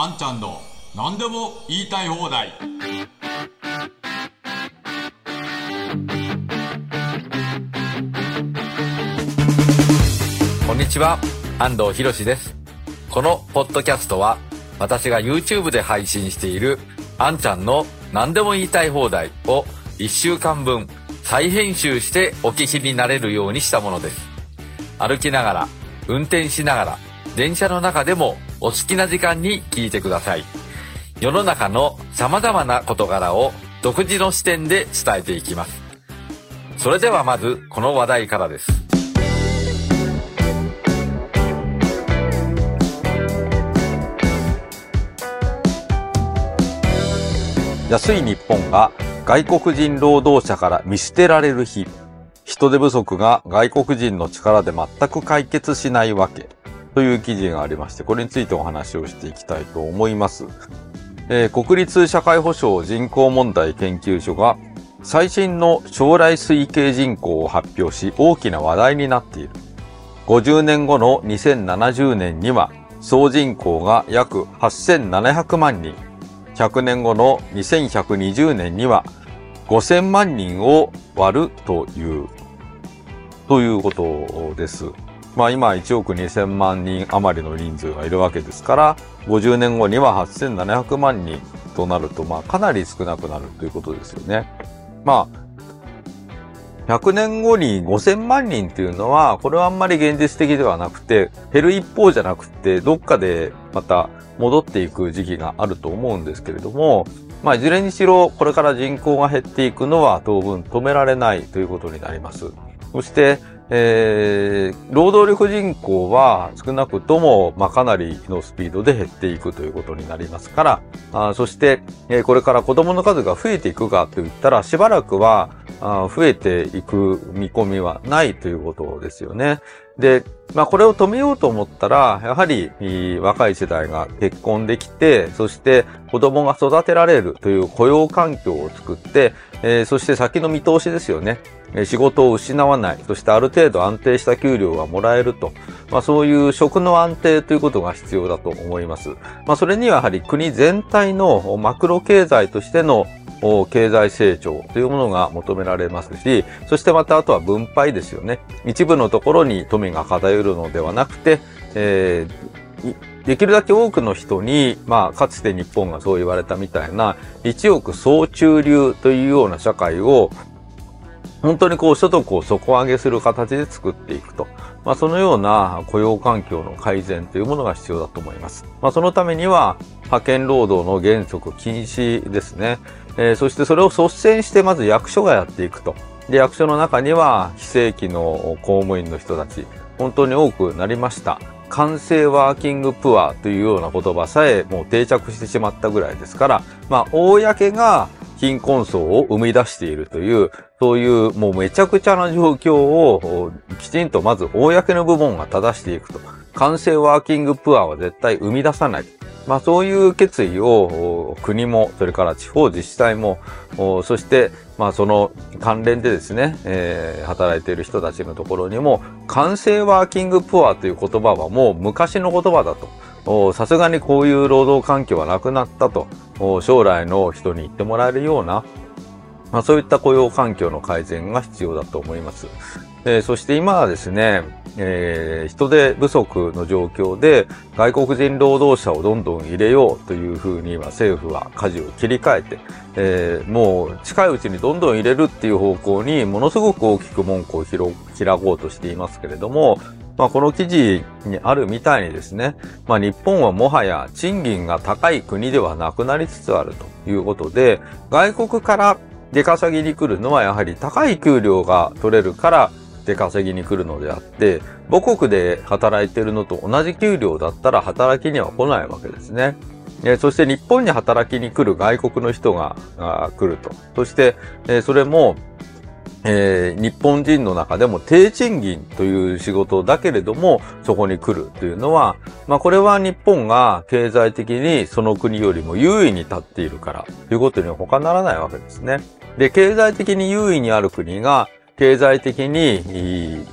あんちゃんの何でも言いたい放題こんにちは、安藤博です。このポッドキャストは、私が YouTube で配信している、あんちゃんの何でも言いたい放題を1週間分再編集してお聞きになれるようにしたものです。歩きながら、運転しながら、電車の中でもお好きな時間に聞いてください。世の中の様々な事柄を独自の視点で伝えていきます。それではまず、この話題からです。安い日本が外国人労働者から見捨てられる日。人手不足が外国人の力で全く解決しないわけ。という記事がありまして、これについてお話をしていきたいと思います。えー国立社会保障人口問題研究所が最新の将来推計人口を発表し大きな話題になっている。50年後の2070年には総人口が約8700万人。100年後の2120年には5000万人を割るという、ということです。まあ今1億2000万人余りの人数がいるわけですから、50年後には8700万人となると、まあかなり少なくなるということですよね。まあ、100年後に5000万人っていうのは、これはあんまり現実的ではなくて、減る一方じゃなくて、どっかでまた戻っていく時期があると思うんですけれども、まあ、いずれにしろ、これから人口が減っていくのは当分止められないということになります。そして、えー、労働力人口は少なくとも、まあ、かなりのスピードで減っていくということになりますから、あそして、えーこれから子供の数が増えていくかといったら、しばらくは、あ増えていく見込みはないということですよね。で、まあこれを止めようと思ったら、やはり若い世代が結婚できて、そして子供が育てられるという雇用環境を作って、えーそして先の見通しですよね。仕事を失わない、そしてある程度安定した給料がもらえると。まあそういう職の安定ということが必要だと思います。まあそれにはやはり国全体のマクロ経済としての経済成長というものが求められますし、そしてまたあとは分配ですよね。一部のところに富が偏るのではなくて、えーできるだけ多くの人に、まあ、かつて日本がそう言われたみたいな、一億総中流というような社会を、本当にこう所得を底上げする形で作っていくと。まあそのような雇用環境の改善というものが必要だと思います。まあそのためには派遣労働の原則禁止ですね。えーそしてそれを率先してまず役所がやっていくと。で、役所の中には非正規の公務員の人たち、本当に多くなりました。完成ワーキングプアというような言葉さえもう定着してしまったぐらいですから、まあ、公が貧困層を生み出しているという、そういうもうめちゃくちゃな状況をきちんとまず公の部門が正していくと。完成ワーキングプアは絶対生み出さない。まあそういう決意を国も、それから地方自治体も、そしてまあその関連でですね、えー働いている人たちのところにも、完成ワーキングプアという言葉はもう昔の言葉だと。さすがにこういう労働環境はなくなったと。将来の人に言ってもらえるような、まあ、そういった雇用環境の改善が必要だと思います。えーそして今はですね、えー人手不足の状況で外国人労働者をどんどん入れようというふうに今政府は舵を切り替えて、えーもう近いうちにどんどん入れるっていう方向にものすごく大きく門戸を広開こうとしていますけれども、まあ、この記事にあるみたいにですね、まあ、日本はもはや賃金が高い国ではなくなりつつあるということで、外国から出稼ぎに来るのはやはり高い給料が取れるから出稼ぎに来るのであって、母国で働いてるのと同じ給料だったら働きには来ないわけですね。えそして日本に働きに来る外国の人が来ると。そして、えそれも、えー日本人の中でも低賃金という仕事だけれども、そこに来るというのは、まあこれは日本が経済的にその国よりも優位に立っているからということには他ならないわけですね。で、経済的に優位にある国が経済的に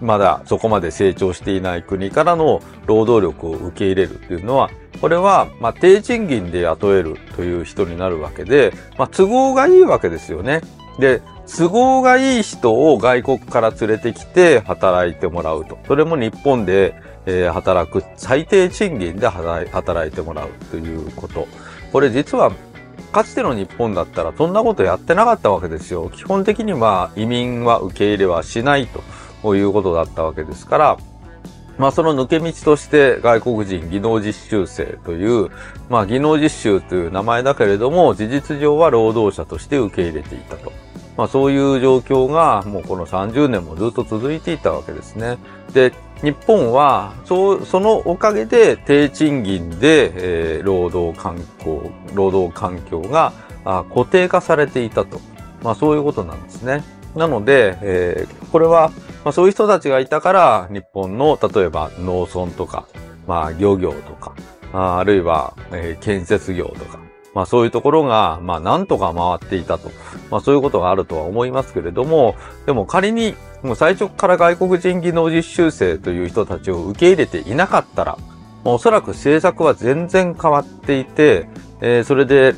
まだそこまで成長していない国からの労働力を受け入れるっていうのは、これは、ま、低賃金で雇えるという人になるわけで、まあ、都合がいいわけですよね。で、都合がいい人を外国から連れてきて働いてもらうと。それも日本で、え、働く、最低賃金で働いてもらうということ。これ実はかつての日本だったらそんなことやってなかったわけですよ。基本的には移民は受け入れはしないということだったわけですから、まあその抜け道として外国人技能実習生という、まあ技能実習という名前だけれども事実上は労働者として受け入れていたと。まあそういう状況がもうこの30年もずっと続いていたわけですね。で、日本は、そ、そのおかげで低賃金で、えー、労働環境、労働環境があ固定化されていたと。まあそういうことなんですね。なので、えー、これは、まあそういう人たちがいたから、日本の、例えば農村とか、まあ漁業とか、ああるいは、えー、建設業とか、まあそういうところが、まあなんとか回っていたと。まあそういうことがあるとは思いますけれども、でも仮にもう最初から外国人技能実習生という人たちを受け入れていなかったら、おそらく政策は全然変わっていて、えー、それで、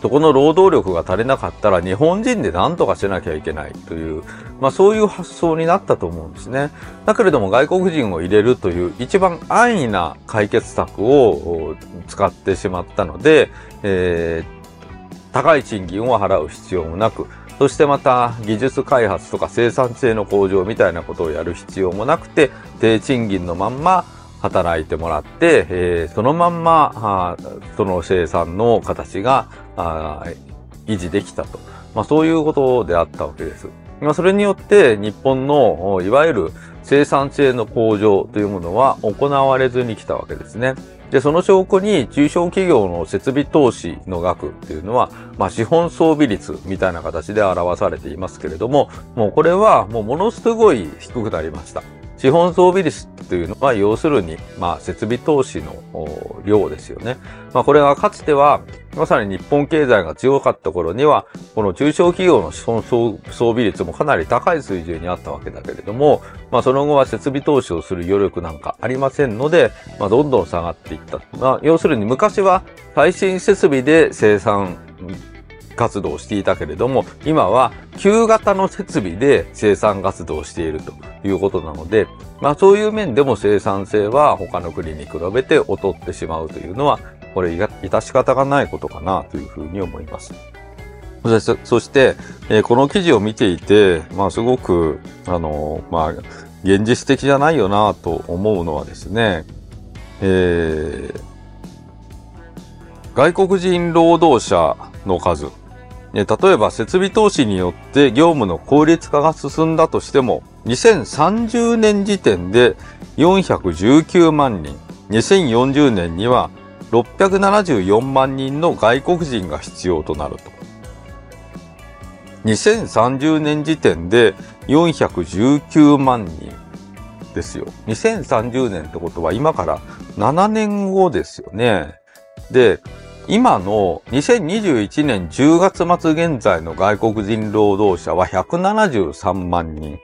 そこの労働力が足りなかったら日本人で何とかしなきゃいけないという、まあそういう発想になったと思うんですね。だけれども外国人を入れるという一番安易な解決策を使ってしまったので、えー、高い賃金を払う必要もなく、そしてまた技術開発とか生産性の向上みたいなことをやる必要もなくて、低賃金のまんま働いてもらって、えー、そのまんま、その生産の形が維持できたと。まあそういうことであったわけです。まあそれによって日本のいわゆる生産性の向上というものは行われずに来たわけですね。で、その証拠に中小企業の設備投資の額っていうのは、まあ資本装備率みたいな形で表されていますけれども、もうこれはもうものすごい低くなりました。資本装備率というのは、要するに、まあ、設備投資の量ですよね。まあ、これはかつては、まさに日本経済が強かった頃には、この中小企業の資本装備率もかなり高い水準にあったわけだけれども、まあ、その後は設備投資をする余力なんかありませんので、まあ、どんどん下がっていった。まあ、要するに昔は最新設備で生産活動をしていたけれども、今は旧型の設備で生産活動をしているということなので、まあそういう面でも生産性は他の国に比べて劣ってしまうというのは、これ致し方がないことかなというふうに思います。そして、えー、この記事を見ていて、まあすごく、あのー、まあ、現実的じゃないよなと思うのはですね、えー、外国人労働者の数、例えば設備投資によって業務の効率化が進んだとしても、2030年時点で419万人、2040年には674万人の外国人が必要となると。2030年時点で419万人ですよ。2030年ってことは今から7年後ですよね。で、今の2021年10月末現在の外国人労働者は173万人。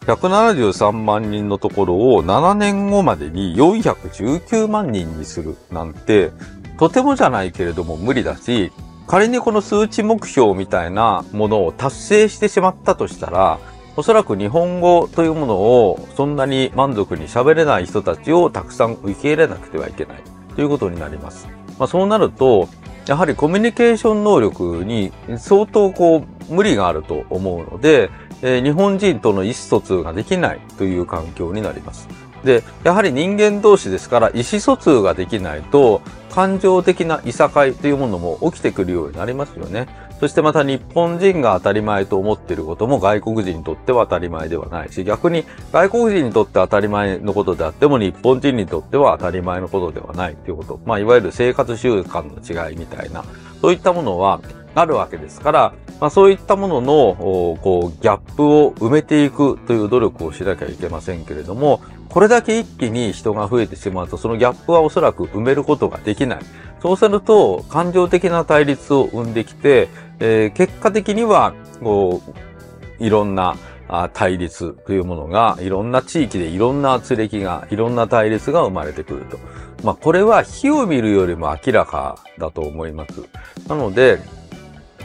173万人のところを7年後までに419万人にするなんて、とてもじゃないけれども無理だし、仮にこの数値目標みたいなものを達成してしまったとしたら、おそらく日本語というものをそんなに満足に喋れない人たちをたくさん受け入れなくてはいけないということになります。まあ、そうなると、やはりコミュニケーション能力に相当こう無理があると思うので、えー、日本人との意思疎通ができないという環境になります。で、やはり人間同士ですから意思疎通ができないと感情的ないさかいというものも起きてくるようになりますよね。そしてまた日本人が当たり前と思っていることも外国人にとっては当たり前ではないし、逆に外国人にとって当たり前のことであっても日本人にとっては当たり前のことではないということ。まあ、いわゆる生活習慣の違いみたいな、そういったものはあるわけですから、まあ、そういったものの、こう、ギャップを埋めていくという努力をしなきゃいけませんけれども、これだけ一気に人が増えてしまうと、そのギャップはおそらく埋めることができない。そうすると、感情的な対立を生んできて、えー、結果的には、こう、いろんな、対立というものが、いろんな地域でいろんな圧力が、いろんな対立が生まれてくると。まあ、これは火を見るよりも明らかだと思います。なので、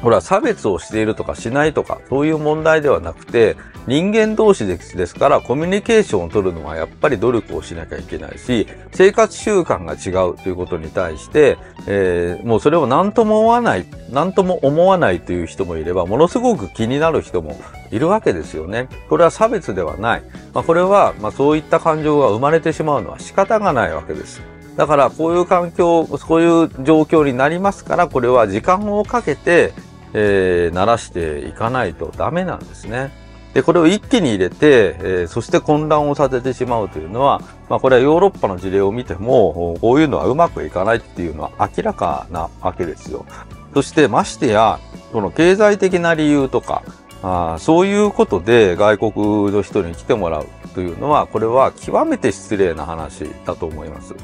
ほら、差別をしているとかしないとか、そういう問題ではなくて、人間同士ですから、コミュニケーションを取るのはやっぱり努力をしなきゃいけないし、生活習慣が違うということに対して、えー、もうそれを何とも思わない、何とも思わないという人もいれば、ものすごく気になる人もいるわけですよね。これは差別ではない。まあ、これは、まあ、そういった感情が生まれてしまうのは仕方がないわけです。だから、こういう環境、そういう状況になりますから、これは時間をかけて、えー、慣らしていかないとダメなんですね。で、これを一気に入れて、えー、そして混乱をさせてしまうというのは、まあこれはヨーロッパの事例を見ても、こういうのはうまくいかないっていうのは明らかなわけですよ。そしてましてや、この経済的な理由とか、あそういうことで外国の人に来てもらうというのは、これは極めて失礼な話だと思います。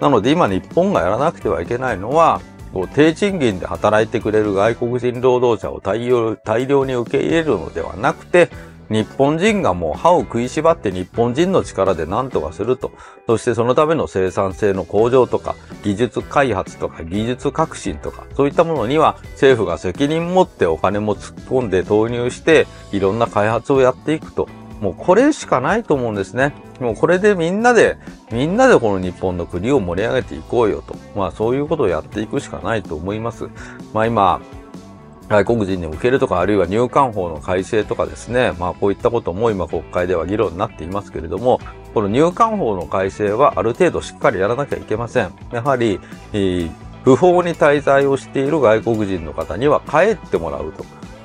なので今日本がやらなくてはいけないのは、こう低賃金で働いてくれる外国人労働者を大量に受け入れるのではなくて、日本人がもう歯を食いしばって日本人の力で何とかすると。そしてそのための生産性の向上とか、技術開発とか、技術革新とか、そういったものには政府が責任持ってお金も突っ込んで投入して、いろんな開発をやっていくと。もうこれしかないと思うんですね。もうこれでみんなで、みんなでこの日本の国を盛り上げていこうよと。まあそういうことをやっていくしかないと思います。まあ今、外国人に受けるとか、あるいは入管法の改正とかですね、まあこういったことも今国会では議論になっていますけれども、この入管法の改正はある程度しっかりやらなきゃいけません。やはり、不法に滞在をしている外国人の方には帰ってもらう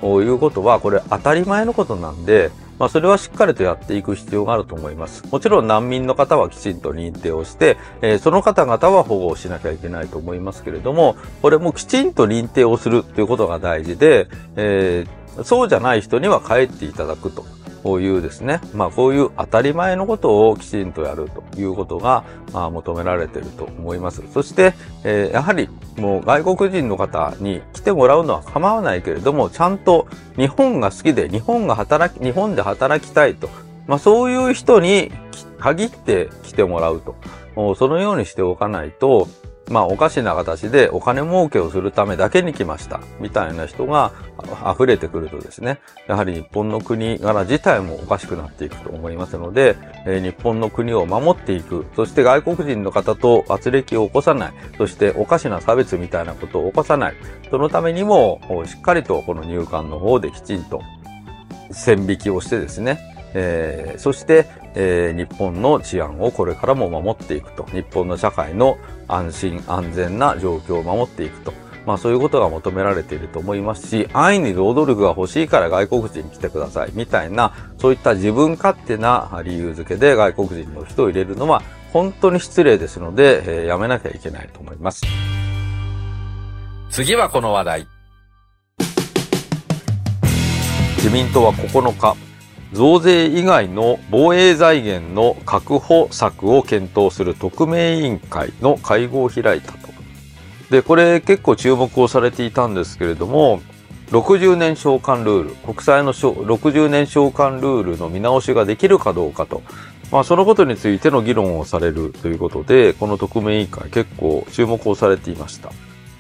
ということは、これ当たり前のことなんで、まあ、それはしっかりとやっていく必要があると思います。もちろん難民の方はきちんと認定をして、えー、その方々は保護をしなきゃいけないと思いますけれども、これもきちんと認定をするということが大事で、えー、そうじゃない人には帰っていただくと。こういうですね、まあこういう当たり前のことをきちんとやるということが、まあ、求められていると思います。そして、えー、やはりもう外国人の方に来てもらうのは構わないけれども、ちゃんと日本が好きで日本が働き、日本で働きたいと、まあそういう人に限って来てもらうと。そのようにしておかないと、まあおかしな形でお金儲けをするためだけに来ました。みたいな人が溢れてくるとですね、やはり日本の国柄自体もおかしくなっていくと思いますので、えー、日本の国を守っていく、そして外国人の方と圧力を起こさない、そしておかしな差別みたいなことを起こさない、そのためにもしっかりとこの入管の方できちんと線引きをしてですね、えー、そして、えー、日本の治安をこれからも守っていくと。日本の社会の安心安全な状況を守っていくと。まあそういうことが求められていると思いますし、安易に労働力が欲しいから外国人来てくださいみたいな、そういった自分勝手な理由付けで外国人の人を入れるのは本当に失礼ですので、えー、やめなきゃいけないと思います。次はこの話題。自民党は9日、増税以外の防衛財源の確保策を検討する特命委員会の会合を開いたと。で、これ結構注目をされていたんですけれども、60年償還ルール、国債の60年償還ルールの見直しができるかどうかと。まあ、そのことについての議論をされるということで、この特命委員会結構注目をされていました。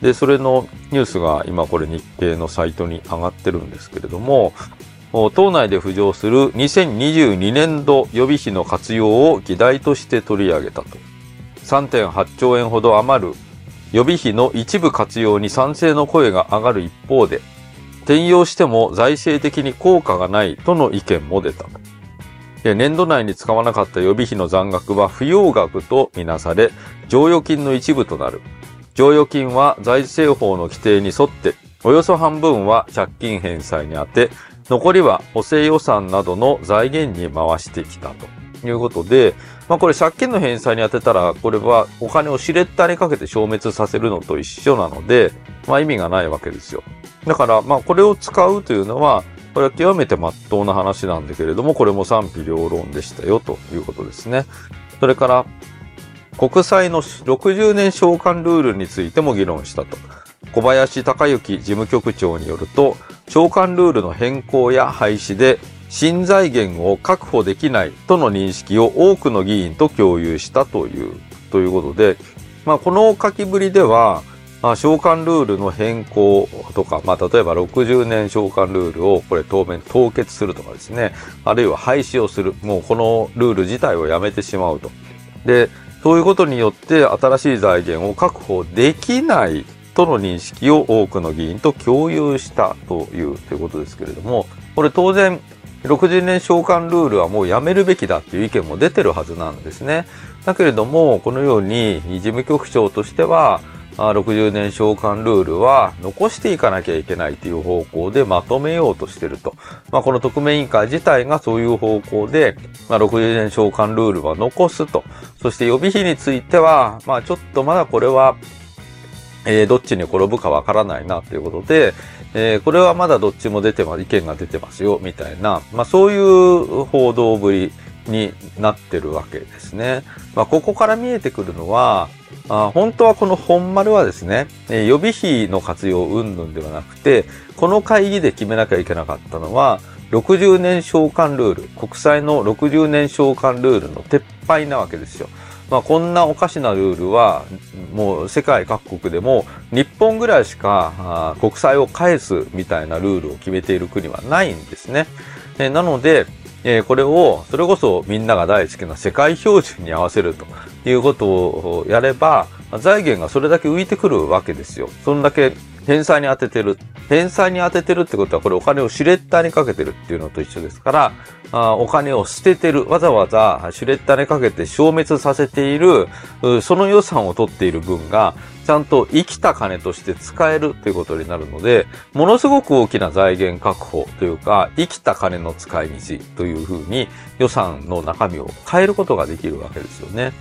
で、それのニュースが今これ日経のサイトに上がってるんですけれども、党内で浮上する2022年度予備費の活用を議題として取り上げたと。3.8兆円ほど余る予備費の一部活用に賛成の声が上がる一方で、転用しても財政的に効果がないとの意見も出た。年度内に使わなかった予備費の残額は不要額とみなされ、剰余金の一部となる。剰余金は財政法の規定に沿って、およそ半分は借金返済に充て、残りは補正予算などの財源に回してきたということで、まあこれ借金の返済に当てたら、これはお金をしれったにかけて消滅させるのと一緒なので、まあ意味がないわけですよ。だからまあこれを使うというのは、これは極めて真っ当な話なんだけれども、これも賛否両論でしたよということですね。それから、国債の60年償還ルールについても議論したと。小林隆之事務局長によると、償還ルールの変更や廃止で、新財源を確保できないとの認識を多くの議員と共有したという、ということで、まあ、この書きぶりでは、まあ、償還ルールの変更とか、まあ、例えば60年償還ルールをこれ当面凍結するとかですね、あるいは廃止をする、もうこのルール自体をやめてしまうと。で、そういうことによって新しい財源を確保できないとの認識を多くの議員と共有したというということですけれども、これ当然60年償還ルールはもうやめるべきだっていう意見も出てるはずなんですね。だけれども、このように事務局長としては、60年償還ルールは残していかなきゃいけないという方向でまとめようとしていると。まあ、この特命委員会自体がそういう方向で、まあ、60年償還ルールは残すと。そして予備費については、まあ、ちょっとまだこれは、えー、どっちに転ぶかわからないなということで、えー、これはまだどっちも出てます、意見が出てますよ、みたいな、まあそういう報道ぶりになってるわけですね。まあここから見えてくるのは、あ本当はこの本丸はですね、予備費の活用云々ではなくて、この会議で決めなきゃいけなかったのは、60年償還ルール、国際の60年償還ルールの撤廃なわけですよ。まあ、こんなおかしなルールは、もう世界各国でも日本ぐらいしか国債を返すみたいなルールを決めている国はないんですね。えなので、えこれを、それこそみんなが大好きな世界標準に合わせるということをやれば、財源がそれだけ浮いてくるわけですよ。そんだけ返済に当ててる。返済に当ててるってことは、これお金をシュレッダーにかけてるっていうのと一緒ですから、あお金を捨ててる。わざわざシュレッダーにかけて消滅させている、その予算を取っている分が、ちゃんと生きた金として使えるということになるので、ものすごく大きな財源確保というか、生きた金の使い道というふうに予算の中身を変えることができるわけですよね。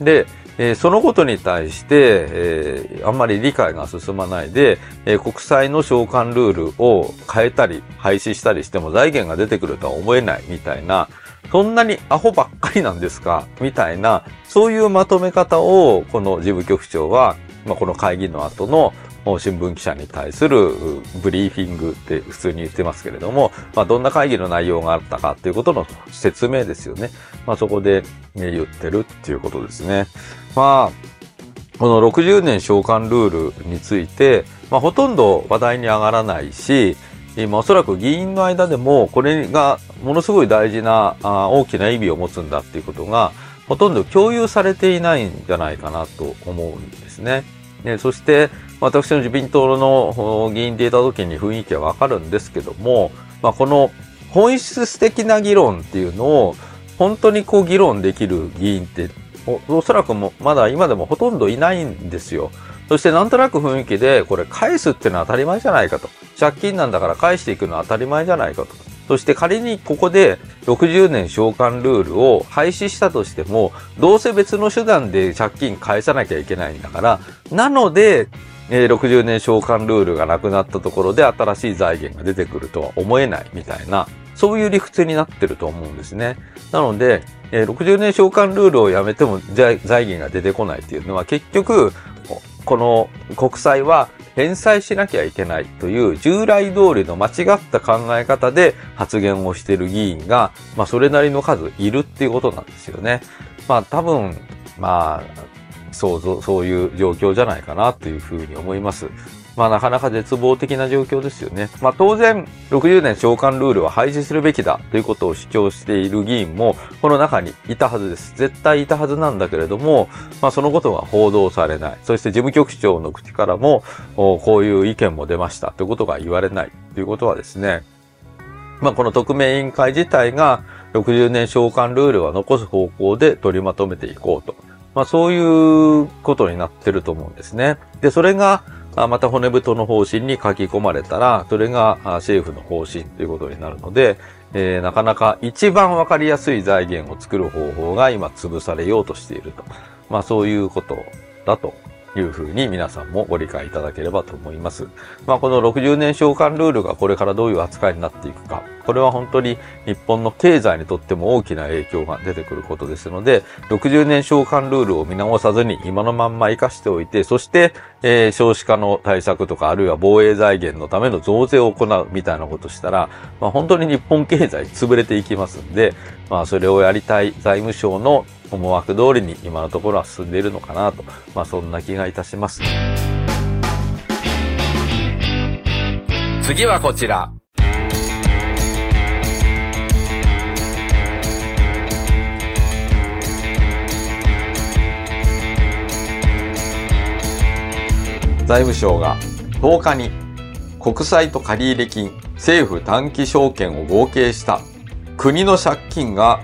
で、えー、そのことに対して、えー、あんまり理解が進まないで、えー、国債の償還ルールを変えたり、廃止したりしても財源が出てくるとは思えないみたいな、そんなにアホばっかりなんですか？みたいな、そういうまとめ方を、この事務局長は、まあ、この会議の後の新聞記者に対するブリーフィングって普通に言ってますけれども、まあ、どんな会議の内容があったかっていうことの説明ですよね。まあ、そこで、言ってるっていうことですね。まあ、この60年償還ルールについて、まあ、ほとんど話題に上がらないし、今おそらく議員の間でもこれがものすごい大事なあ大きな意味を持つんだっていうことがほとんど共有されていないんじゃないかなと思うんですね。ねそして私の自民党の議員でいた時に雰囲気はわかるんですけども、まあ、この本質的な議論っていうのを本当にこう議論できる議員っておおそらくもまだ今でもほとんどいないんですよ。そしてなんとなく雰囲気で、これ返すっていうのは当たり前じゃないかと。借金なんだから返していくのは当たり前じゃないかと。そして仮にここで60年償還ルールを廃止したとしても、どうせ別の手段で借金返さなきゃいけないんだから、なので、えー、60年償還ルールがなくなったところで新しい財源が出てくるとは思えないみたいな、そういう理屈になってると思うんですね。なので、えー、60年償還ルールをやめても財源が出てこないっていうのは結局、この国債は返済しなきゃいけないという従来通りの間違った考え方で発言をしている議員が、まあそれなりの数いるっていうことなんですよね。まあ多分、まあ、そう、そういう状況じゃないかなというふうに思います。まあなかなか絶望的な状況ですよね。まあ当然、60年償還ルールは廃止するべきだということを主張している議員もこの中にいたはずです。絶対いたはずなんだけれども、まあそのことが報道されない。そして事務局長の口からも、こういう意見も出ましたということが言われないということはですね、まあこの特命委員会自体が60年償還ルールは残す方向で取りまとめていこうと。まあそういうことになってると思うんですね。で、それがまた骨太の方針に書き込まれたら、それが政府の方針ということになるので、えー、なかなか一番わかりやすい財源を作る方法が今潰されようとしていると。まあそういうことだというふうに皆さんもご理解いただければと思います。まあこの60年償還ルールがこれからどういう扱いになっていくか、これは本当に日本の経済にとっても大きな影響が出てくることですので、60年償還ルールを見直さずに今のまんま活かしておいて、そして、えー、少子化の対策とか、あるいは防衛財源のための増税を行うみたいなことしたら、まあ、本当に日本経済潰れていきますんで、まあ、それをやりたい財務省の思惑通りに今のところは進んでいるのかなと、まあ、そんな気がいたします。次はこちら。財務省が10日に国債と借入金、政府短期証券を合計した国の借金が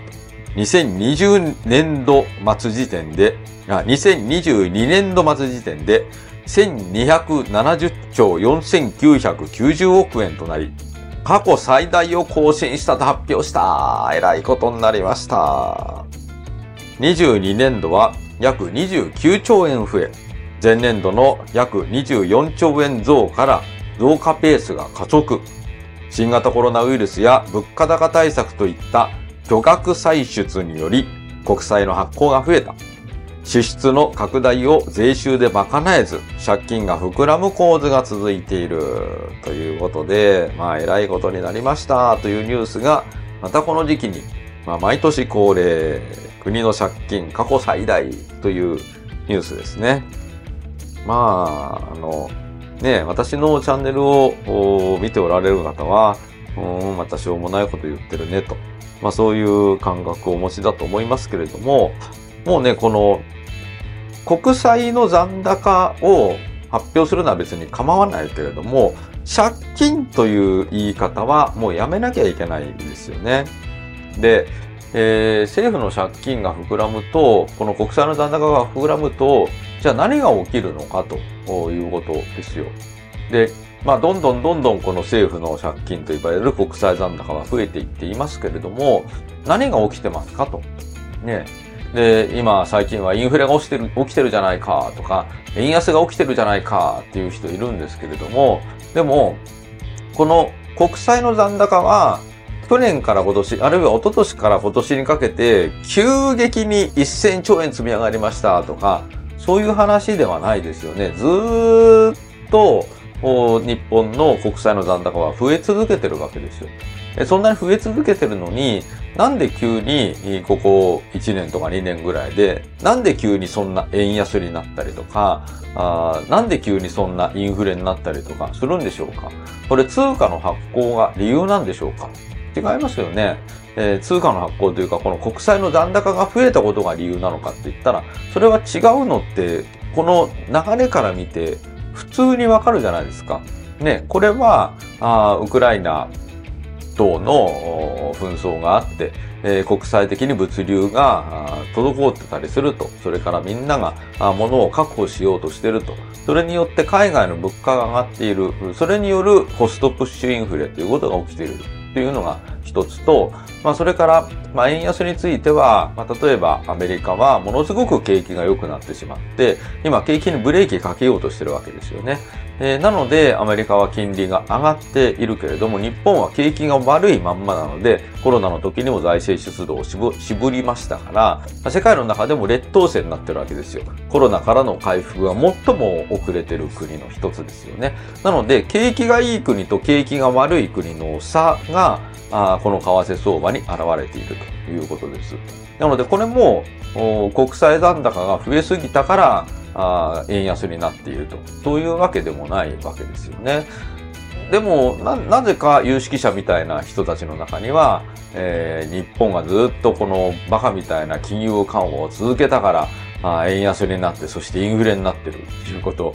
2020年度末時点で、あ2022年度末時点で1270兆4990億円となり、過去最大を更新したと発表した。えらいことになりました。22年度は約29兆円増え、前年度の約24兆円増から増加ペースが加速。新型コロナウイルスや物価高対策といった巨額歳出により国債の発行が増えた。支出の拡大を税収で賄えず、借金が膨らむ構図が続いているということで、まあ、偉いことになりましたというニュースが、またこの時期に、まあ、毎年恒例、国の借金過去最大というニュースですね。まあ、あの、ね、私のチャンネルを見ておられる方は、うん、またしょうもないこと言ってるねと。まあそういう感覚をお持ちだと思いますけれども、もうね、この国債の残高を発表するのは別に構わないけれども、借金という言い方はもうやめなきゃいけないんですよね。で、えー、政府の借金が膨らむと、この国債の残高が膨らむと、じゃあ何が起きるのかということですよ。で、まあ、どんどんどんどんこの政府の借金といわれる国債残高は増えていっていますけれども、何が起きてますかと。ね。で、今最近はインフレが起きてる、起きてるじゃないかとか、円安が起きてるじゃないかっていう人いるんですけれども、でも、この国債の残高は、去年から今年、あるいは一昨年から今年にかけて、急激に1000兆円積み上がりましたとか、そういう話ではないですよね。ずっと、日本の国債の残高は増え続けてるわけですよ。そんなに増え続けてるのに、なんで急にここ1年とか2年ぐらいで、なんで急にそんな円安になったりとか、あなんで急にそんなインフレになったりとかするんでしょうか？これ通貨の発行が理由なんでしょうか？違いますよね。えー、通貨の発行というか、この国債の残高が増えたことが理由なのかって言ったら、それは違うのって、この流れから見て普通にわかるじゃないですか。ね、これは、あウクライナ等の紛争があって、えー、国際的に物流が滞ってたりすると、それからみんなが物を確保しようとしてると、それによって海外の物価が上がっている、それによるコストプッシュインフレということが起きているというのが一つと、まあ、それから、まあ、円安については、まあ、例えばアメリカはものすごく景気が良くなってしまって、今景気にブレーキかけようとしてるわけですよね。えー、なので、アメリカは金利が上がっているけれども、日本は景気が悪いまんまなので、コロナの時にも財政出動を絞りましたから、世界の中でも劣等生になってるわけですよ。コロナからの回復が最も遅れてる国の一つですよね。なので、景気がいい国と景気が悪い国の差が、あこの為替相場に現れているということです。なので、これも国債残高が増えすぎたからあ円安になっていると。そういうわけでもないわけですよね。でも、な、なぜか有識者みたいな人たちの中には、えー、日本がずっとこのバカみたいな金融緩和を続けたから、あ円安になって、そしてインフレになってるということ。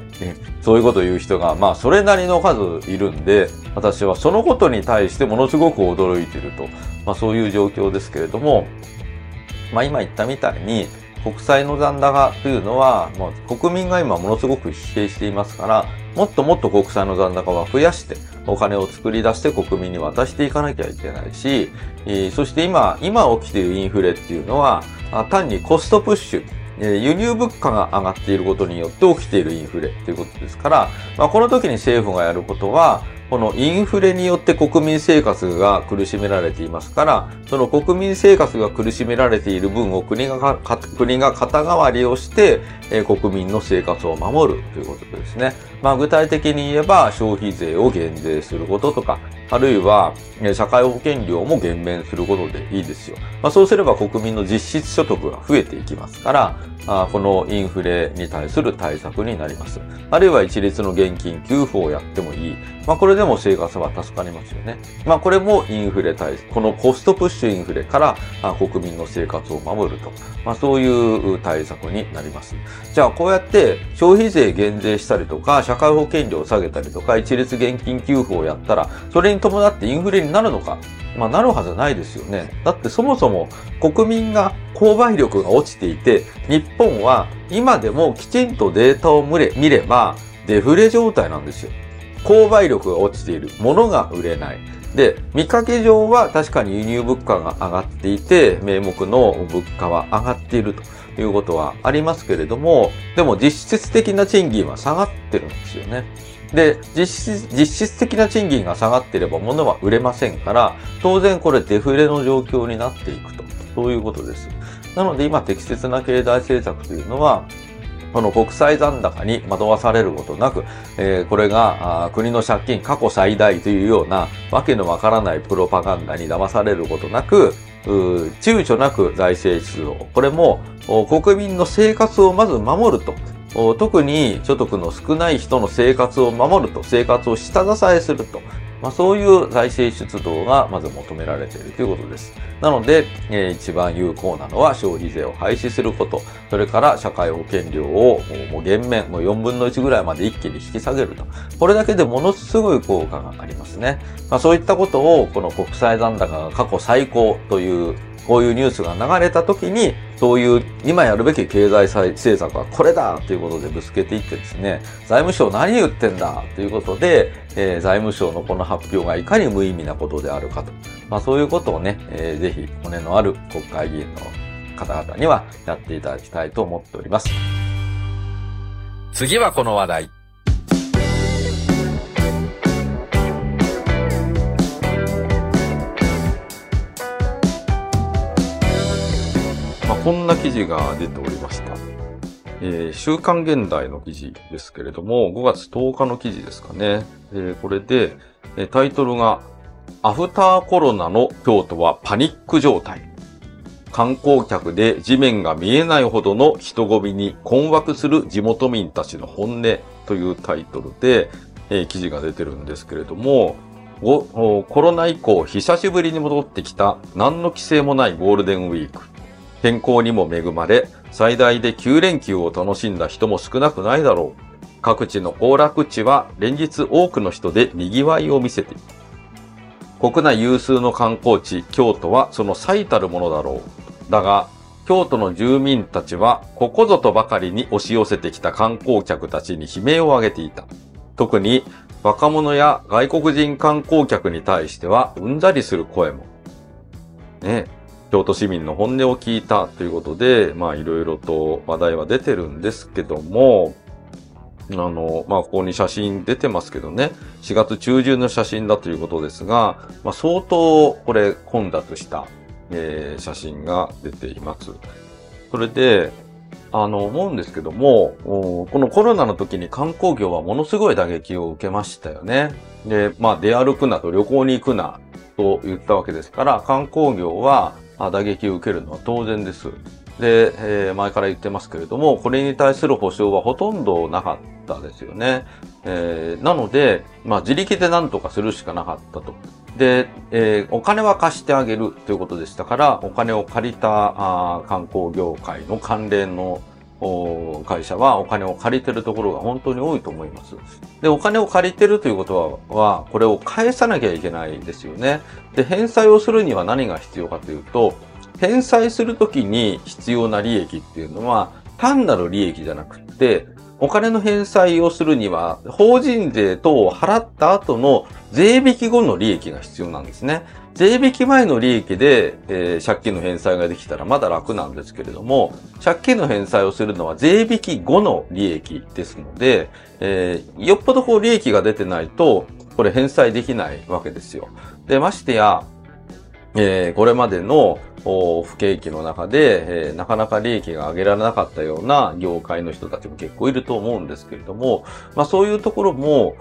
そういうことを言う人が、まあ、それなりの数いるんで、私はそのことに対してものすごく驚いていると、まあ、そういう状況ですけれども、まあ、今言ったみたいに、国債の残高というのは、もう国民が今ものすごく疲弊していますから、もっともっと国債の残高は増やして、お金を作り出して国民に渡していかなきゃいけないし、そして今、今起きているインフレっていうのは、単にコストプッシュ、輸入物価が上がっていることによって起きているインフレということですから、まあ、この時に政府がやることは、このインフレによって国民生活が苦しめられていますから、その国民生活が苦しめられている分を国が、国が肩代わりをして、え国民の生活を守るということでですね。まあ具体的に言えば消費税を減税することとか、あるいは、社会保険料も減免することでいいですよ。まあそうすれば国民の実質所得が増えていきますから、あこのインフレに対する対策になります。あるいは一律の現金給付をやってもいい。まあこれでも生活は助かりますよね。まあこれもインフレ対策、このコストプッシュインフレからあ国民の生活を守ると。まあそういう対策になります。じゃあこうやって消費税減税したりとか、社会保険料を下げたりとか、一律現金給付をやったら、それに伴ってインフレになるのかまあなるはずないですよね。だってそもそも国民が購買力が落ちていて、日本は今でもきちんとデータを見れ見ればデフレ状態なんですよ。購買力が落ちている。物が売れない。で、見かけ上は確かに輸入物価が上がっていて、名目の物価は上がっているということはありますけれども、でも実質的な賃金は下がってるんですよね。で、実質、実質的な賃金が下がっていれば物は売れませんから、当然これデフレの状況になっていくと。そういうことです。なので今適切な経済政策というのは、この国際残高に惑わされることなく、えーこれが国の借金過去最大というようなわけのわからないプロパガンダに騙されることなく、躊躇なく財政出動。これも国民の生活をまず守ると。特に所得の少ない人の生活を守ると、生活を下支えすると。まあ、そういう財政出動がまず求められているということです。なので、えー一番有効なのは消費税を廃止すること、それから社会保険料をもう減免、もう4分の1ぐらいまで一気に引き下げると。これだけでものすごい効果がありますね。まあ、そういったことを、この国際残高が過去最高という、こういうニュースが流れた時に、そういう今やるべき経済政策はこれだということでぶつけていってですね、財務省何言ってんだということで、えー財務省のこの発表がいかに無意味なことであるかと。まあそういうことをね、えーぜひ骨のある国会議員の方々にはやっていただきたいと思っております。次はこの話題。まあ、こんな記事が出ておりました。えー週刊現代の記事ですけれども、5月10日の記事ですかね。えーこれで、えタイトルが、アフターコロナの京都はパニック状態。観光客で地面が見えないほどの人混みに困惑する地元民たちの本音というタイトルで、えー記事が出てるんですけれども、コロナ以降久しぶりに戻ってきた何の規制もないゴールデンウィーク。天候にも恵まれ、最大で9連休を楽しんだ人も少なくないだろう。各地の行楽地は連日多くの人で賑わいを見せている。国内有数の観光地、京都はその最たるものだろう。だが、京都の住民たちは、ここぞとばかりに押し寄せてきた観光客たちに悲鳴を上げていた。特に、若者や外国人観光客に対しては、うんざりする声も。ね京都市民の本音を聞いたということで、まあいろいろと話題は出てるんですけども、あの、まあここに写真出てますけどね、4月中旬の写真だということですが、まあ相当これ混雑した、えー写真が出ています。それで、あの、思うんですけども、このコロナの時に観光業はものすごい打撃を受けましたよね。で、まあ出歩くなと旅行に行くなと言ったわけですから、観光業はあ打撃を受けるのは当然です。で、えー前から言ってますけれども、これに対する保証はほとんどなかったですよね。えーなので、まあ自力で何とかするしかなかったと。で、えーお金は貸してあげるということでしたから、お金を借りたあ観光業界の関連の会社はお金を借りてるところが本当に多いと思います。で、お金を借りてるということは、はこれを返さなきゃいけないですよね。で、返済をするには何が必要かというと、返済するときに必要な利益っていうのは、単なる利益じゃなくって、お金の返済をするには、法人税等を払った後の税引き後の利益が必要なんですね。税引き前の利益で、えー借金の返済ができたらまだ楽なんですけれども、借金の返済をするのは税引き後の利益ですので、えーよっぽどこう利益が出てないと、これ返済できないわけですよ。で、ましてや、えー、これまでの不景気の中で、えー、なかなか利益が上げられなかったような業界の人たちも結構いると思うんですけれども、まあそういうところも、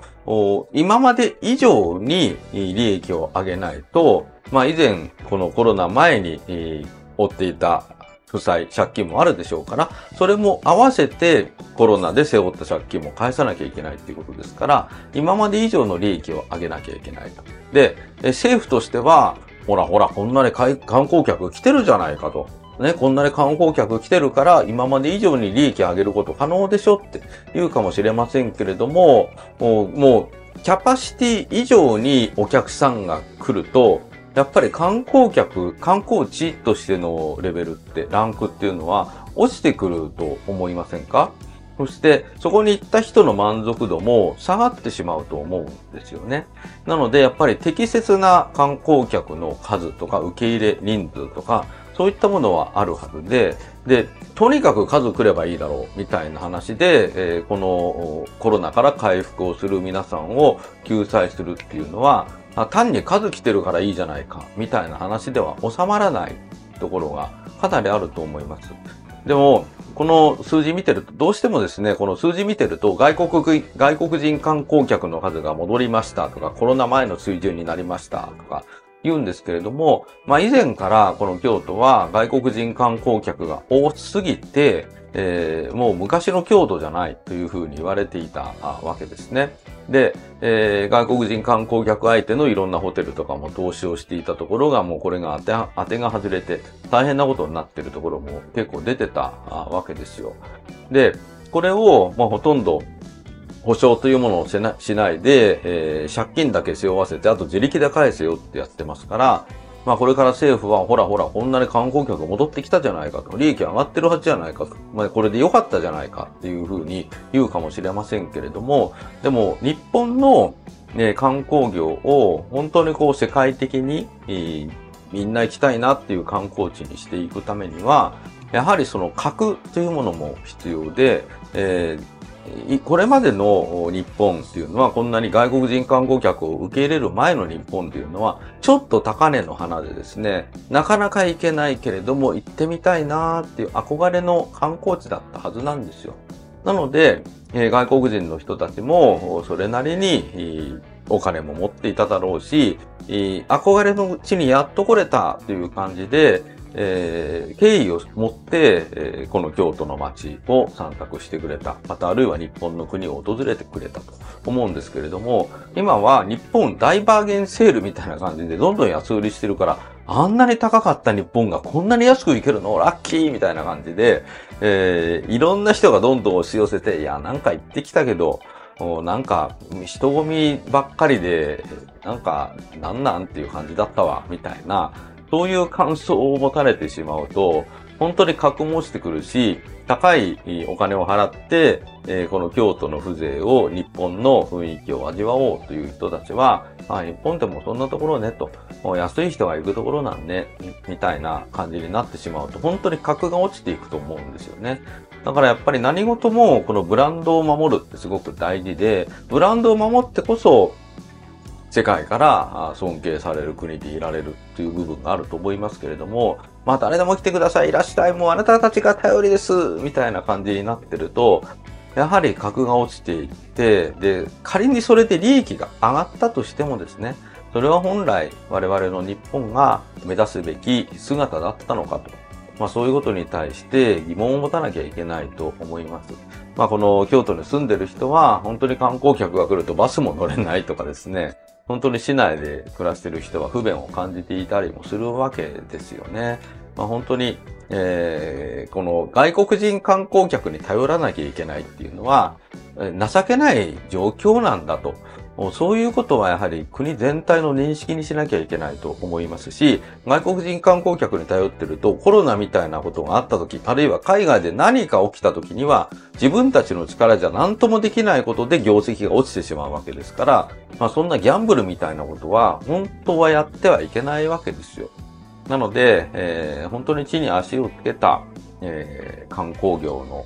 今まで以上に利益を上げないと、まあ以前このコロナ前に、えー、負っていた負債、借金もあるでしょうから、それも合わせてコロナで背負った借金も返さなきゃいけないっていうことですから、今まで以上の利益を上げなきゃいけないと。で、政府としては、ほらほら、こんなに観光客来てるじゃないかと。ね、こんなに観光客来てるから、今まで以上に利益上げること可能でしょって言うかもしれませんけれども、もう、もうキャパシティ以上にお客さんが来ると、やっぱり観光客、観光地としてのレベルって、ランクっていうのは落ちてくると思いませんか？そして、そこに行った人の満足度も下がってしまうと思うんですよね。なので、やっぱり適切な観光客の数とか受け入れ人数とか、そういったものはあるはずで、で、とにかく数来ればいいだろう、みたいな話で、えー、このコロナから回復をする皆さんを救済するっていうのは、単に数来てるからいいじゃないか、みたいな話では収まらないところがかなりあると思います。でも、この数字見てると、どうしてもですね、この数字見てると、外国、外国人観光客の数が戻りましたとか、コロナ前の水準になりましたとか、言うんですけれども、まあ以前からこの京都は外国人観光客が多すぎて、えー、もう昔の京都じゃないというふうに言われていたわけですね。で、えー、外国人観光客相手のいろんなホテルとかも投資をしていたところが、もうこれが当て当てが外れて大変なことになってるところも結構出てたわけですよ。で、これを、まあ、ほとんど保証というものをしないで、えー、借金だけ背負わせて、あと自力で返せよってやってますから、まあこれから政府はほらほらこんなに観光客戻ってきたじゃないかと、利益上がってるはずじゃないかと、まあこれで良かったじゃないかっていうふうに言うかもしれませんけれども、でも日本の、ね、観光業を本当にこう世界的に、えー、みんな行きたいなっていう観光地にしていくためには、やはりその核というものも必要で、えーこれまでの日本っていうのは、こんなに外国人観光客を受け入れる前の日本っていうのは、ちょっと高値の花でですね、なかなか行けないけれども行ってみたいなーっていう憧れの観光地だったはずなんですよ。なので、外国人の人たちもそれなりにお金も持っていただろうし、憧れの地にやっと来れたという感じで、えー、敬意を持って、えー、この京都の街を散策してくれた。またあるいは日本の国を訪れてくれたと思うんですけれども、今は日本大バーゲンセールみたいな感じでどんどん安売りしてるから、あんなに高かった日本がこんなに安く行けるの？ラッキーみたいな感じで、えー、いろんな人がどんどん押し寄せて、いや、なんか行ってきたけど、なんか、人混みばっかりで、なんか、なんなんっていう感じだったわ、みたいな、そういう感想を持たれてしまうと、本当に格も落ちてくるし、高いお金を払って、えー、この京都の風情を日本の雰囲気を味わおうという人たちは、あ日本でもそんなところねと、安い人が行くところなんね、みたいな感じになってしまうと、本当に格が落ちていくと思うんですよね。だからやっぱり何事もこのブランドを守るってすごく大事で、ブランドを守ってこそ世界から尊敬される国でいられるっていう部分があると思いますけれども、まあ誰でも来てください、いらっしゃい、もうあなたたちが頼りです、みたいな感じになってると、やはり格が落ちていって、で、仮にそれで利益が上がったとしてもですね、それは本来我々の日本が目指すべき姿だったのかと。まあそういうことに対して疑問を持たなきゃいけないと思います。まあこの京都に住んでる人は本当に観光客が来るとバスも乗れないとかですね、本当に市内で暮らしている人は不便を感じていたりもするわけですよね。まあ、本当に、えー、この外国人観光客に頼らなきゃいけないっていうのは、情けない状況なんだとそういうことはやはり国全体の認識にしなきゃいけないと思いますし、外国人観光客に頼ってるとコロナみたいなことがあった時、あるいは海外で何か起きた時には自分たちの力じゃ何ともできないことで業績が落ちてしまうわけですから、まあそんなギャンブルみたいなことは本当はやってはいけないわけですよ。なので、えー、本当に地に足をつけた、えー、観光業の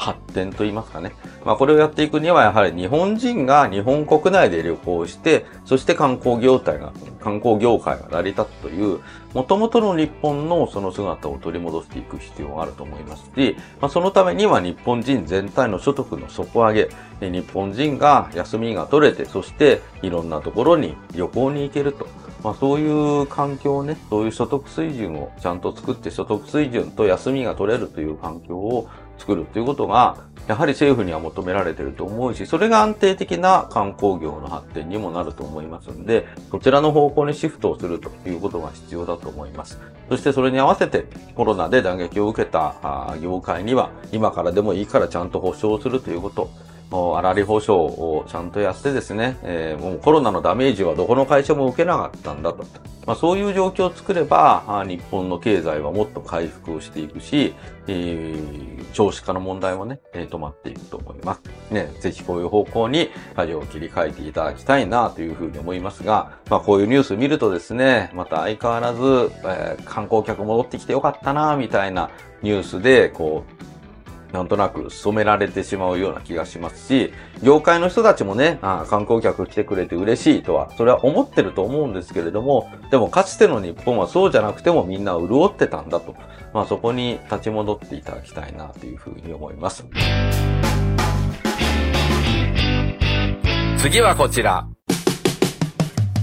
発展といいますかね。まあこれをやっていくにはやはり日本人が日本国内で旅行して、そして観光業態が、観光業界が成り立つという、元々の日本のその姿を取り戻していく必要があると思いますし、まあそのためには日本人全体の所得の底上げ、日本人が休みが取れて、そしていろんなところに旅行に行けると。まあそういう環境をね、そういう所得水準をちゃんと作って所得水準と休みが取れるという環境を作るということが、やはり政府には求められていると思うし、それが安定的な観光業の発展にもなると思いますんで、こちらの方向にシフトをするということが必要だと思います。そしてそれに合わせてコロナで打撃を受けた業界には、今からでもいいからちゃんと保証するということ、粗利保証をちゃんとやってですね、えー、もうコロナのダメージはどこの会社も受けなかったんだと。まあ、そういう状況を作れば、日本の経済はもっと回復をしていくし、えー、少子化の問題もね、えー、止まっていくと思います。ね、ぜひこういう方向に舵を切り替えていただきたいなというふうに思いますが、まあこういうニュース見るとですね、また相変わらず、えー、観光客戻ってきてよかったなみたいなニュースで、こう、なんとなく染められてしまうような気がしますし、業界の人たちもね、あ観光客来てくれて嬉しいとは、それは思ってると思うんですけれども、でもかつての日本はそうじゃなくてもみんな潤ってたんだと。まあそこに立ち戻っていただきたいなというふうに思います。次はこちら。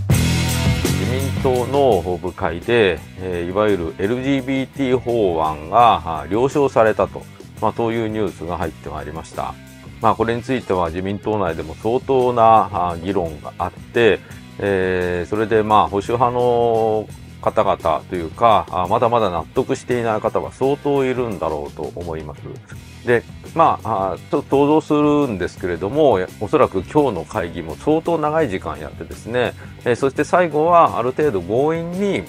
自民党の部会で、え、いわゆる LGBT 法案が了承されたと。まあ、そういうニュースが入ってまいりました。まあ、これについては自民党内でも相当な議論があって、えー、それでまあ、保守派の方々というか、まだまだ納得していない方は相当いるんだろうと思います。で、まあ、ちょっと想像するんですけれども、おそらく今日の会議も相当長い時間やってですね、えー、そして最後はある程度強引に、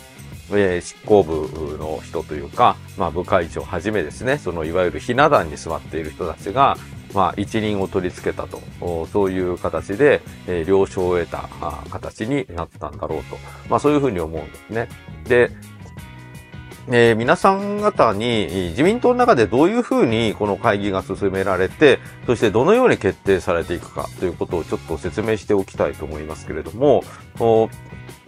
えー、執行部の人というか、まあ、部会長はじめですね、そのいわゆるひな壇に座っている人たちが、まあ、一任を取り付けたと、そういう形で、えー、了承を得た形になったんだろうと。まあ、そういうふうに思うんですね。で、えー、皆さん方に自民党の中でどういうふうにこの会議が進められて、そしてどのように決定されていくかということをちょっと説明しておきたいと思いますけれども、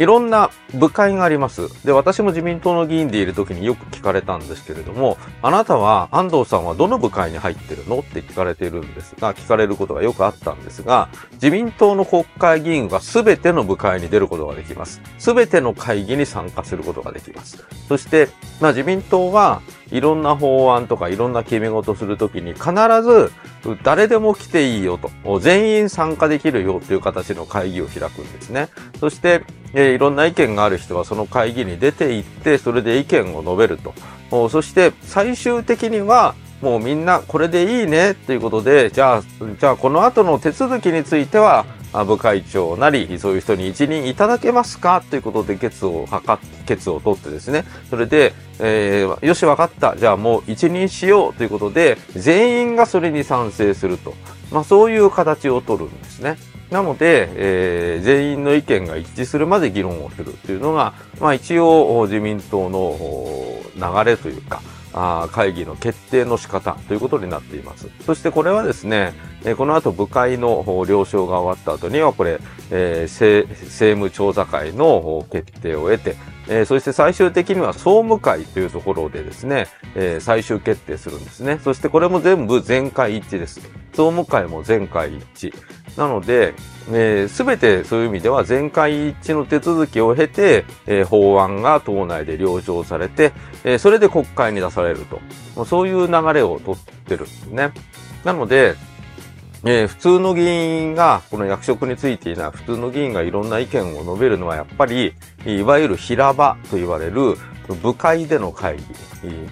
いろんな部会があります。で、私も自民党の議員でいる時によく聞かれたんですけれども、あなたは安藤さんはどの部会に入ってるのって聞かれているんですが、聞かれることがよくあったんですが、自民党の国会議員は全ての部会に出ることができます。全ての会議に参加することができます。そして、まあ自民党はいろんな法案とかいろんな決め事するときに必ず誰でも来ていいよと、全員参加できるよという形の会議を開くんですね。そして、え、いろんな意見がある人はその会議に出て行って、それで意見を述べると。そして最終的にはもうみんなこれでいいねっていうことで、じゃあ、じゃあこの後の手続きについては部会長なり、そういう人に一任いただけますか？ということで、決を図っ、決を取ってですね、それで、えー、よし、わかった。じゃあもう一任しようということで、全員がそれに賛成すると。まあそういう形を取るんですね。なので、えー、全員の意見が一致するまで議論をするというのが、まあ一応自民党の流れというか、あ会議の決定の仕方ということになっています。そしてこれはですね、えこの後部会の了承が終わった後にはこれ、えー、政務調査会の決定を得て、えー、そして最終的には総務会というところでですね、えー、最終決定するんですね。そしてこれも全部全会一致です。総務会も全会一致。なので、す、えー、てそういう意味では全会一致の手続きを経て、えー、法案が党内で了承されて、えー、それで国会に出されると。そういう流れをとってるんですね。なので、えー、普通の議員が、この役職についていない普通の議員がいろんな意見を述べるのはやっぱり、いわゆる平場と言われる部会での会議。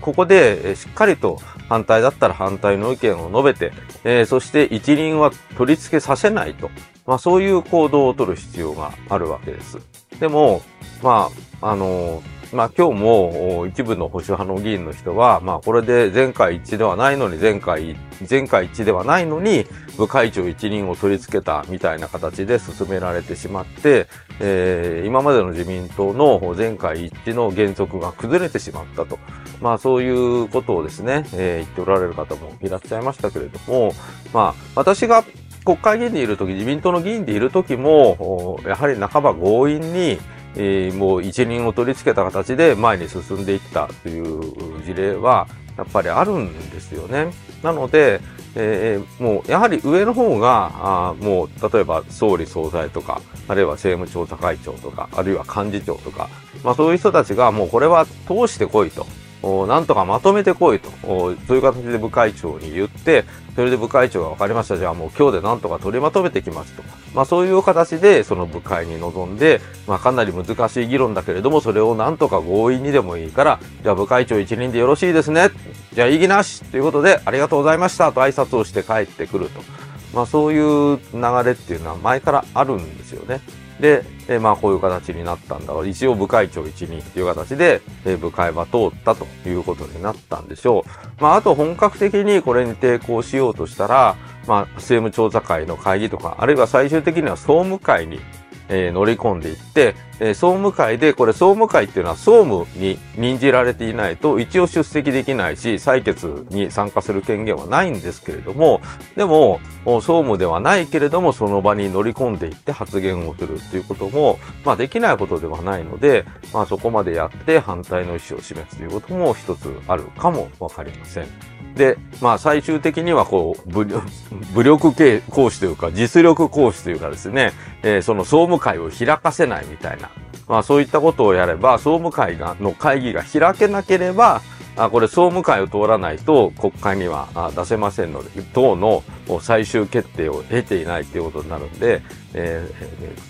ここでしっかりと反対だったら反対の意見を述べて、えー、そして一輪は取り付けさせないと。まあそういう行動を取る必要があるわけです。でも、まあ、あの、まあ今日も一部の保守派の議員の人は、まあこれで前回一致ではないのに前回、前回一致ではないのに部会長一任を取り付けたみたいな形で進められてしまって、えー、今までの自民党の前回一致の原則が崩れてしまったと。まあそういうことをですね、えー、言っておられる方もいらっしゃいましたけれども、まあ私が国会議員でいるとき、自民党の議員でいるときも、やはり半ば強引に、えー、もう一輪を取り付けた形で前に進んでいったという事例は、やっぱりあるんですよね。なので、えー、もうやはり上の方が、あもう例えば総理総裁とか、あるいは政務調査会長とか、あるいは幹事長とか、まあそういう人たちがもうこれは通してこいと。なんとかまとめてこいと、そういう形で部会長に言って、それで部会長が分かりました。じゃあもう今日でなんとか取りまとめてきますと。まあそういう形でその部会に臨んで、まあかなり難しい議論だけれども、それをなんとか強引にでもいいから、じゃあ部会長一任でよろしいですね。じゃあ異議なしということで、ありがとうございましたと挨拶をして帰ってくると。まあそういう流れっていうのは前からあるんですよね。で、えまあこういう形になったんだろう。一応部会長一任っていう形で、え部会は通ったということになったんでしょう。まああと本格的にこれに抵抗しようとしたら、まあ政務調査会の会議とか、あるいは最終的には総務会にえ、乗り込んでいって、え、総務会で、これ総務会っていうのは総務に任じられていないと一応出席できないし、採決に参加する権限はないんですけれども、でも、総務ではないけれども、その場に乗り込んでいって発言をするっていうことも、まあできないことではないので、まあそこまでやって反対の意思を示すということも一つあるかもわかりません。で、まあ最終的にはこう、武 力行使というか、実力行使というかですね、えー、その総務会を開かせないみたいな、まあそういったことをやれば、総務会がの会議が開けなければ、あこれ総務会を通らないと国会には出せませんので、党の最終決定を得ていないということになるんで、え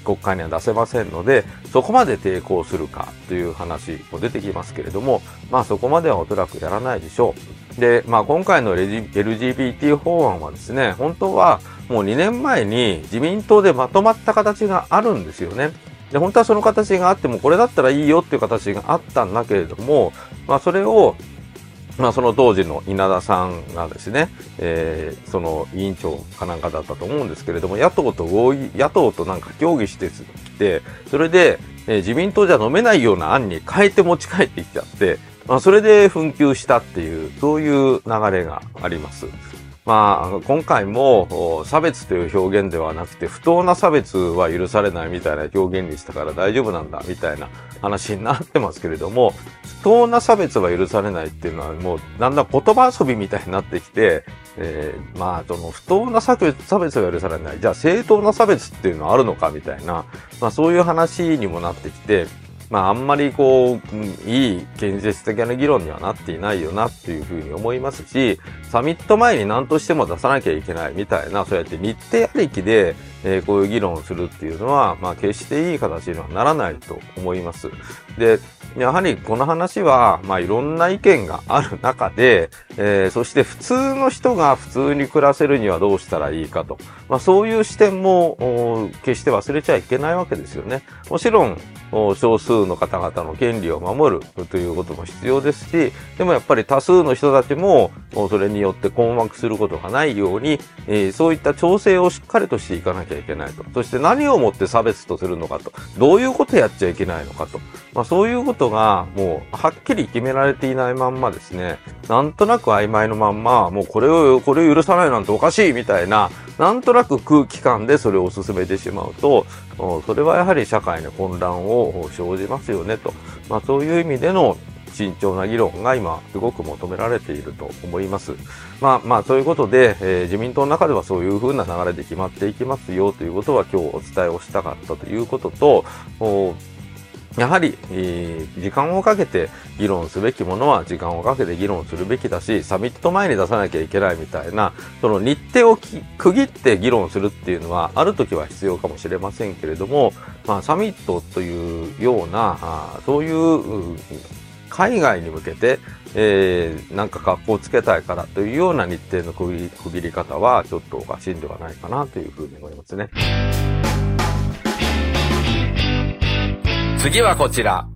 ー、国会には出せませんので、そこまで抵抗するかという話も出てきますけれども、まあそこまではおそらくやらないでしょう。で、まあ今回の LGBT 法案はですね、本当はもう2年前に自民党でまとまった形があるんですよね。で、本当はその形があっても、これだったらいいよっていう形があったんだけれども、まあそれをまあ、その当時の稲田さんがですね、えー、その委員長かなんかだったと思うんですけれども、野党と合意、野党となんか協議してきて、それで、えー、自民党じゃ飲めないような案に変えて持ち帰ってきちゃって、まあ、それで紛糾したっていう、そういう流れがあります。まあ、今回も差別という表現ではなくて、不当な差別は許されないみたいな表現にしたから大丈夫なんだみたいな話になってますけれども、不当な差別は許されないっていうのはもうだんだん言葉遊びみたいになってきて、えー、まあ、その不当な差別差別は許されない。じゃあ正当な差別っていうのはあるのかみたいな、まあそういう話にもなってきて、まあ、あんまりこう、いい建設的な議論にはなっていないよなっていうふうに思いますし、サミット前に何としても出さなきゃいけないみたいな、そうやって日程ありきで、えー、こういう議論をするっていうのは、まあ、決していい形にはならないと思います。で、やはりこの話は、まあ、いろんな意見がある中で、えー、そして普通の人が普通に暮らせるにはどうしたらいいかと。まあ、そういう視点も決して忘れちゃいけないわけですよね。もちろん、少数の方々の権利を守るということも必要ですし、でもやっぱり多数の人たちも、それによって困惑することがないように、そういった調整をしっかりとしていかなきゃいけないと。そして何をもって差別とするのかと。どういうことやっちゃいけないのかと。まあ、そういうことがもうはっきり決められていないまんまですね、なんとなく曖昧のまんま、もうこれを、これを許さないなんておかしいみたいな、なんとなく空気感でそれを進めてしまうと、それはやはり社会の混乱を生じますよねと。まあ、そういう意味での慎重な議論が今すごく求められていると思います。まあまあそういうことで、えー、自民党の中ではそういうふうな流れで決まっていきますよということは今日お伝えをしたかったということと、やはり、時間をかけて議論すべきものは時間をかけて議論するべきだし、サミット前に出さなきゃいけないみたいな、その日程を区切って議論するっていうのは、ある時は必要かもしれませんけれども、まあ、サミットというような、あそういう海外に向けて、えー、なんか格好をつけたいからというような日程の区切り方はちょっとおかしいんではないかなというふうに思いますね。次はこちら。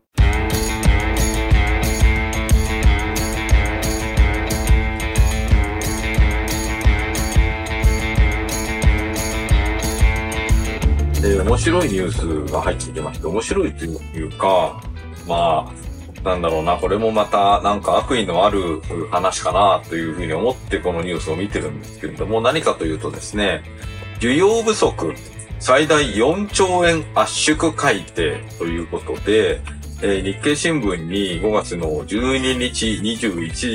で、面白いニュースが入ってきまして、面白いというか、まあ、なんだろうな、これもまたなんか悪意のある話かなというふうに思ってこのニュースを見てるんですけれども、何かというとですね、需要不足最大4兆円圧縮改定ということで、えー、日経新聞に5月の12日21時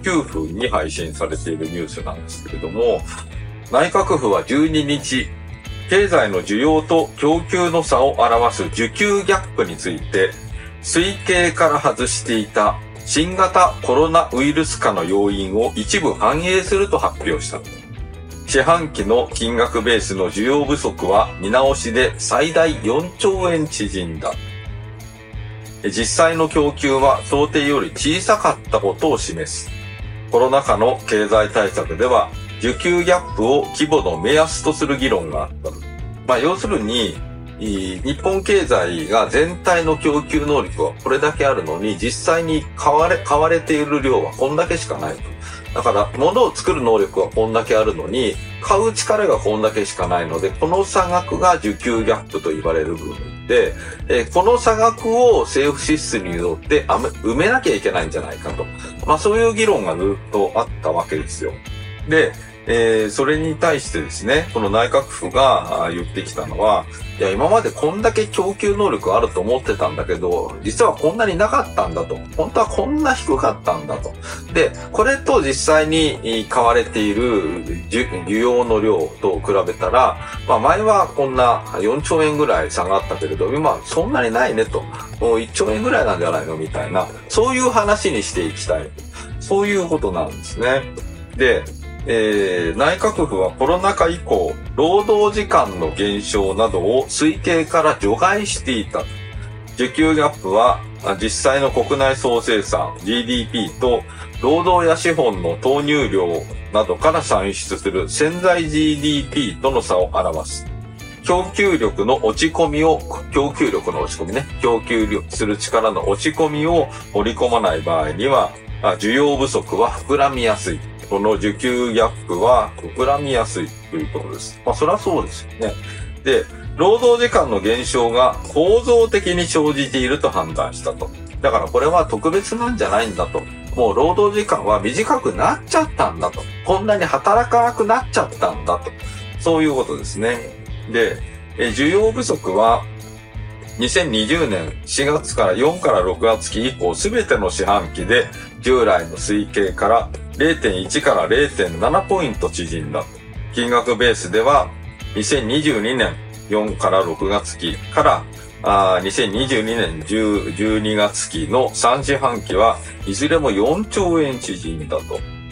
19分に配信されているニュースなんですけれども、内閣府は12日、経済の需要と供給の差を表す需給ギャップについて、推計から外していた新型コロナウイルス化の要因を一部反映すると発表した。四半期の金額ベースの需要不足は見直しで最大4兆円縮んだ。実際の供給は想定より小さかったことを示す。コロナ禍の経済対策では需給ギャップを規模の目安とする議論があった。まあ、要するに、日本経済が全体の供給能力はこれだけあるのに、実際に買われ、買われている量はこんだけしかないと。だから、物を作る能力はこんだけあるのに、買う力がこんだけしかないので、この差額が需給ギャップと言われる部分で、えこの差額を政府支出によって埋めなきゃいけないんじゃないかと。まあそういう議論がずっとあったわけですよ。で、えー、それに対してですね、この内閣府が言ってきたのは、いや、今までこんだけ供給能力あると思ってたんだけど、実はこんなになかったんだと。本当はこんな低かったんだと。で、これと実際に買われている需要の量と比べたら、まあ前はこんな4兆円ぐらい差があったけれど、今そんなにないねと。もう1兆円ぐらいなんじゃないのみたいな、そういう話にしていきたい。そういうことなんですね。で、えー、内閣府はコロナ禍以降、労働時間の減少などを推計から除外していた。需給ギャップは実際の国内総生産 GDP と労働や資本の投入量などから算出する潜在 GDP との差を表す。供給力の落ち込みを、供給力の落ち込みね、供給力する力の落ち込みを織り込まない場合には、需要不足は膨らみやすい。この需給ギャップは膨らみやすいということです。まあ、そりゃそうですよね。で、労働時間の減少が構造的に生じていると判断したと。だからこれは特別なんじゃないんだと。もう労働時間は短くなっちゃったんだと。こんなに働かなくなっちゃったんだと。そういうことですね。で、え需要不足は2020年4月から4から6月期以降すべての四半期で従来の推計から0.1から0.7ポイント縮んだ。金額ベースでは、2022年4から6月期からあ2022年10 12月期の3四半期はいずれも4兆円縮んだ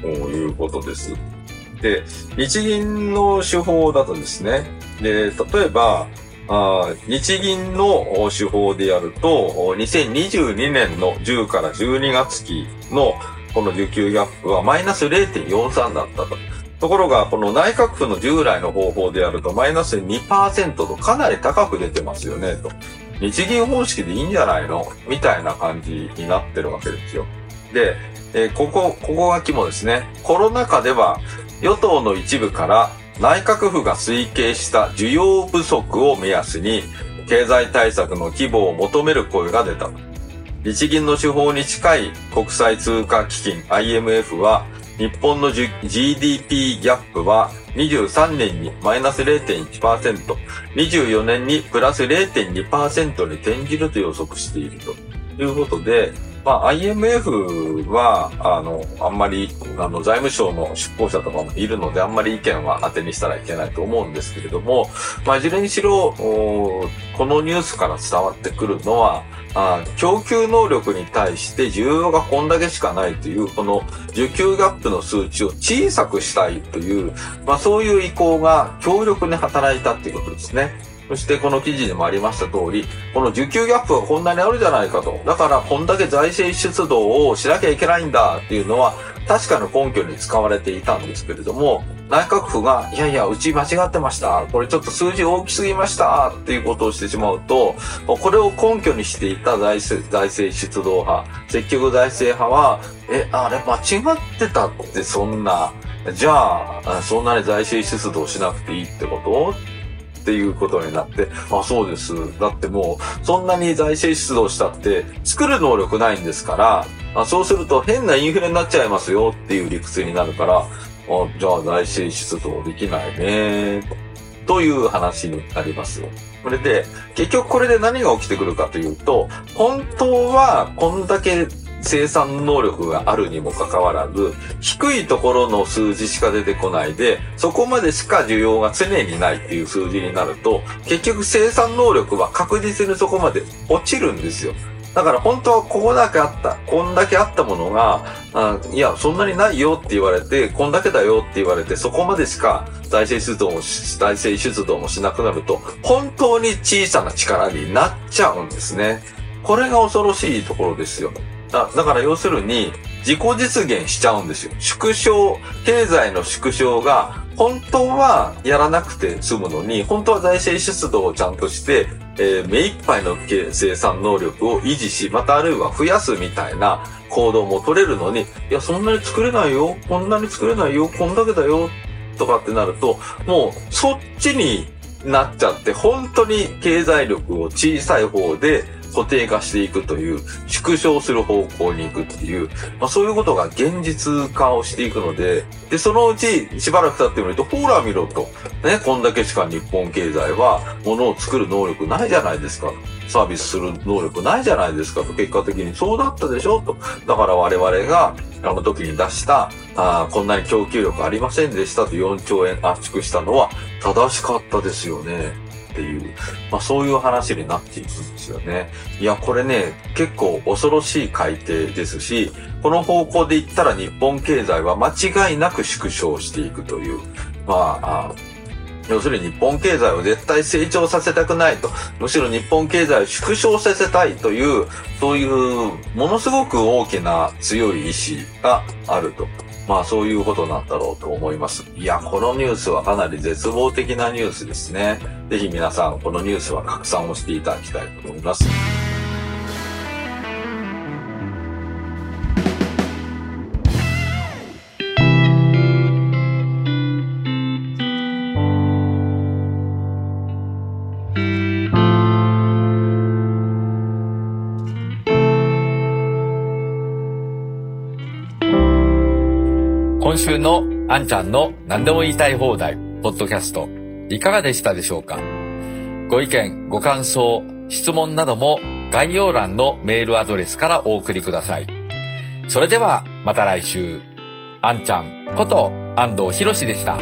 ということです。で、日銀の手法だとですね、で、例えば、日銀の手法でやると、2022年の10から12月期のこの需給ギャップはマイナス0.43だったと。ところが、この内閣府の従来の方法でやるとマイナス2%とかなり高く出てますよね、と。日銀方式でいいんじゃないの？みたいな感じになってるわけですよ。で、えー、ここ、ここが肝ですね。コロナ禍では与党の一部から内閣府が推計した需要不足を目安に経済対策の規模を求める声が出た。日銀の手法に近い国際通貨基金 IMF は、日本の GDP ギャップは23年にマイナス0.1%、24年にプラス0.2%に転じると予測しているということで、まあ、IMF は、あの、あんまり、あの、財務省の出向者とかもいるので、あんまり意見は当てにしたらいけないと思うんですけれども、まあ、いずれにしろ、このニュースから伝わってくるのは、あ供給能力に対して需要がこんだけしかないという、この需給ギャップの数値を小さくしたいという、まあそういう意向が強力に働いたっていうことですね。そしてこの記事にもありました通り、この需給ギャップがこんなにあるじゃないかと。だからこんだけ財政出動をしなきゃいけないんだっていうのは確かな根拠に使われていたんですけれども、内閣府が、いやいや、うち間違ってました。これちょっと数字大きすぎました。っていうことをしてしまうと、これを根拠にしていた財政財政出動派、積極財政派は、え、あれ間違ってたってそんな、じゃあ、そんなに財政出動しなくていいってこと？っていうことになって、あ、そうです。だってもう、そんなに財政出動したって、作る能力ないんですから、あそうすると変なインフレになっちゃいますよっていう理屈になるから、あじゃあ財政出動できないね、という話になりますよ。それで、結局これで何が起きてくるかというと、本当はこんだけ生産能力があるにもかかわらず、低いところの数字しか出てこないで、そこまでしか需要が常にないっていう数字になると、結局生産能力は確実にそこまで落ちるんですよ。だから本当はここだけあった、こんだけあったものが、あいや、そんなにないよって言われて、こんだけだよって言われて、そこまでしか財政出動も、財政出動もしなくなると、本当に小さな力になっちゃうんですね。これが恐ろしいところですよ。だだから要するに、自己実現しちゃうんですよ。縮小、経済の縮小が、本当はやらなくて済むのに、本当は財政出動をちゃんとして、えー目一杯の生産能力を維持し、またあるいは増やすみたいな行動も取れるのに、いや、そんなに作れないよ、こんなに作れないよ、こんだけだよ、とかってなると、もうそっちになっちゃって、本当に経済力を小さい方で固定化していくという、縮小する方向に行くっていう、まあ、そういうことが現実化をしていくので、で、そのうちしばらく経ってみると、ほら見ろと、ね、こんだけしか日本経済は物を作る能力ないじゃないですか。サービスする能力ないじゃないですかと、結果的にそうだったでしょと。だから我々が、あの時に出した、あーこんなに供給力ありませんでしたと4兆円圧縮したのは正しかったですよね。っていう、まあそういう話になっていくんですよね。いや、これね、結構恐ろしい改定ですし、この方向で言ったら日本経済は間違いなく縮小していくという、まあ、あ要するに日本経済を絶対成長させたくないと、むしろ日本経済を縮小させたいという、そういうものすごく大きな強い意志があると。まあそういうことなんだろうと思います。いや、このニュースはかなり絶望的なニュースですね。ぜひ皆さん、このニュースは拡散をしていただきたいと思います。週のあんちゃんの何でも言いたい放題、ポッドキャスト、いかがでしたでしょうか？ご意見、ご感想、質問なども概要欄のメールアドレスからお送りください。それではまた来週、あんちゃんこと安藤博でした。